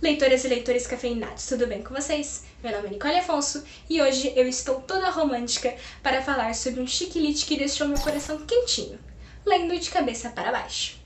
leitoras e leitores cafeinados, tudo bem com vocês? Meu nome é Nicole Afonso e hoje eu estou toda romântica para falar sobre um chiquilite que deixou meu coração quentinho, lendo de cabeça para baixo.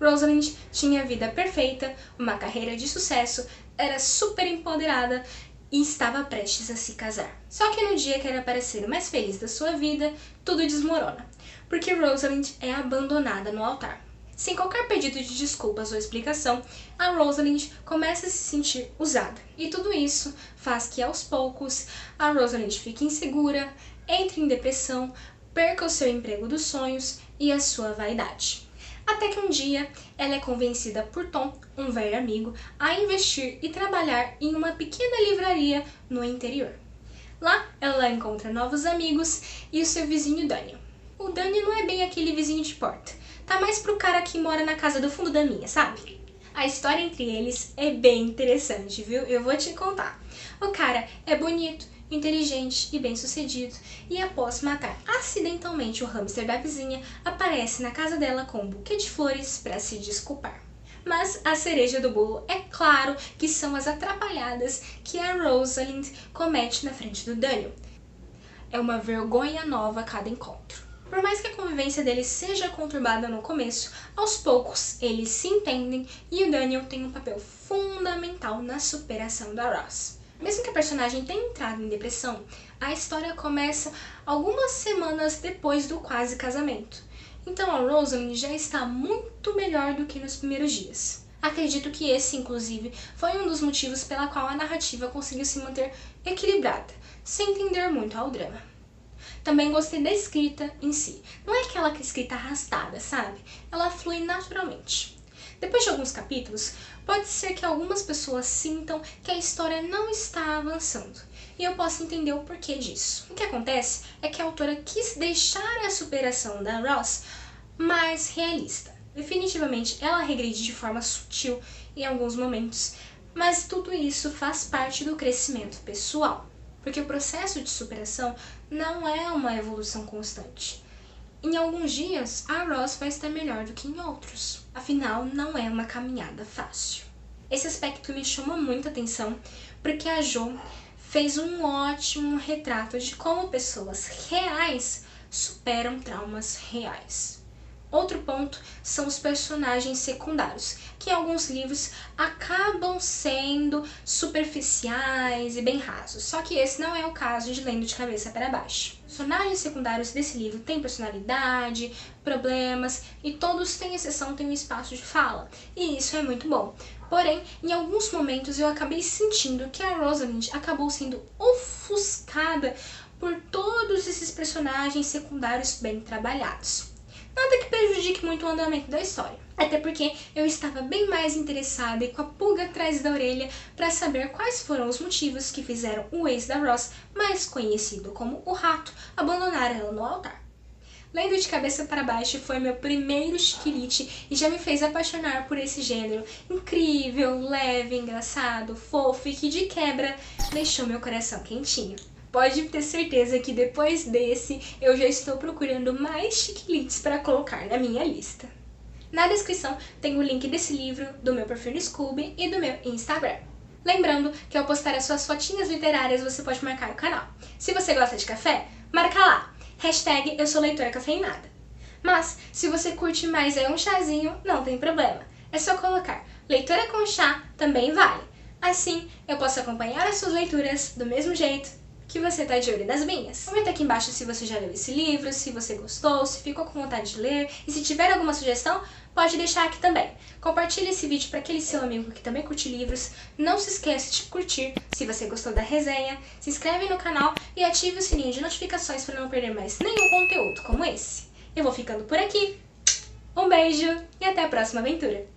Rosalind tinha a vida perfeita, uma carreira de sucesso, era super empoderada e estava prestes a se casar. Só que no dia que era para ser o mais feliz da sua vida, tudo desmorona, porque Rosalind é abandonada no altar. Sem qualquer pedido de desculpas ou explicação, a Rosalind começa a se sentir usada. E tudo isso faz que aos poucos a Rosalind fique insegura, entre em depressão, perca o seu emprego dos sonhos e a sua vaidade. Até que um dia ela é convencida por Tom, um velho amigo, a investir e trabalhar em uma pequena livraria no interior. Lá ela encontra novos amigos e o seu vizinho Daniel. O Daniel não é bem aquele vizinho de porta, tá mais pro cara que mora na casa do fundo da minha, sabe? A história entre eles é bem interessante, viu? Eu vou te contar. O cara é bonito, inteligente e bem-sucedido, e após matar acidentalmente o hamster da vizinha, aparece na casa dela com um buquê de flores para se desculpar. Mas a cereja do bolo é claro que são as atrapalhadas que a Rosalind comete na frente do Daniel. É uma vergonha nova a cada encontro. Por mais que a convivência deles seja conturbada no começo, aos poucos eles se entendem e o Daniel tem um papel fundamental na superação da Ross. Mesmo que a personagem tenha entrado em depressão, a história começa algumas semanas depois do quase casamento. Então a Rosalind já está muito melhor do que nos primeiros dias. Acredito que esse, inclusive, foi um dos motivos pela qual a narrativa conseguiu se manter equilibrada, sem tender muito ao drama. Também gostei da escrita em si. Não é aquela escrita arrastada, sabe? Ela flui naturalmente. Depois de alguns capítulos, pode ser que algumas pessoas sintam que a história não está avançando. E eu posso entender o porquê disso. O que acontece é que a autora quis deixar a superação da Ross mais realista. Definitivamente, ela regride de forma sutil em alguns momentos, mas tudo isso faz parte do crescimento pessoal, porque o processo de superação não é uma evolução constante. Em alguns dias, a Ross vai estar melhor do que em outros. Afinal, não é uma caminhada fácil. Esse aspecto me chama muita atenção porque a Jo fez um ótimo retrato de como pessoas reais superam traumas reais. Outro ponto são os personagens secundários, que em alguns livros acabam sendo superficiais e bem rasos, só que esse não é o caso de Lendo de Cabeça para Baixo. Os personagens secundários desse livro têm personalidade, problemas e todos, sem exceção, têm um espaço de fala, e isso é muito bom. Porém, em alguns momentos eu acabei sentindo que a Rosalind acabou sendo ofuscada por todos esses personagens secundários bem trabalhados. Nada que prejudique muito o andamento da história. Até porque eu estava bem mais interessada e com a pulga atrás da orelha para saber quais foram os motivos que fizeram o ex da Ross, mais conhecido como o Rato, abandonar ela no altar. Lendo de cabeça para baixo foi meu primeiro chiquilite e já me fez apaixonar por esse gênero incrível, leve, engraçado, fofo e que de quebra deixou meu coração quentinho pode ter certeza que depois desse eu já estou procurando mais chiquilites para colocar na minha lista. Na descrição tem o link desse livro, do meu perfil no Scooby e do meu Instagram. Lembrando que ao postar as suas fotinhas literárias você pode marcar o canal. Se você gosta de café, marca lá, hashtag eu sou leitora cafeinada. Mas, se você curte mais é um chazinho, não tem problema. É só colocar leitora com chá também vale. Assim, eu posso acompanhar as suas leituras do mesmo jeito que você tá de olho nas minhas. Comenta aqui embaixo se você já leu esse livro, se você gostou, se ficou com vontade de ler e se tiver alguma sugestão, pode deixar aqui também. Compartilhe esse vídeo para aquele seu amigo que também curte livros. Não se esqueça de curtir se você gostou da resenha, se inscreve no canal e ative o sininho de notificações para não perder mais nenhum conteúdo como esse. Eu vou ficando por aqui. Um beijo e até a próxima aventura!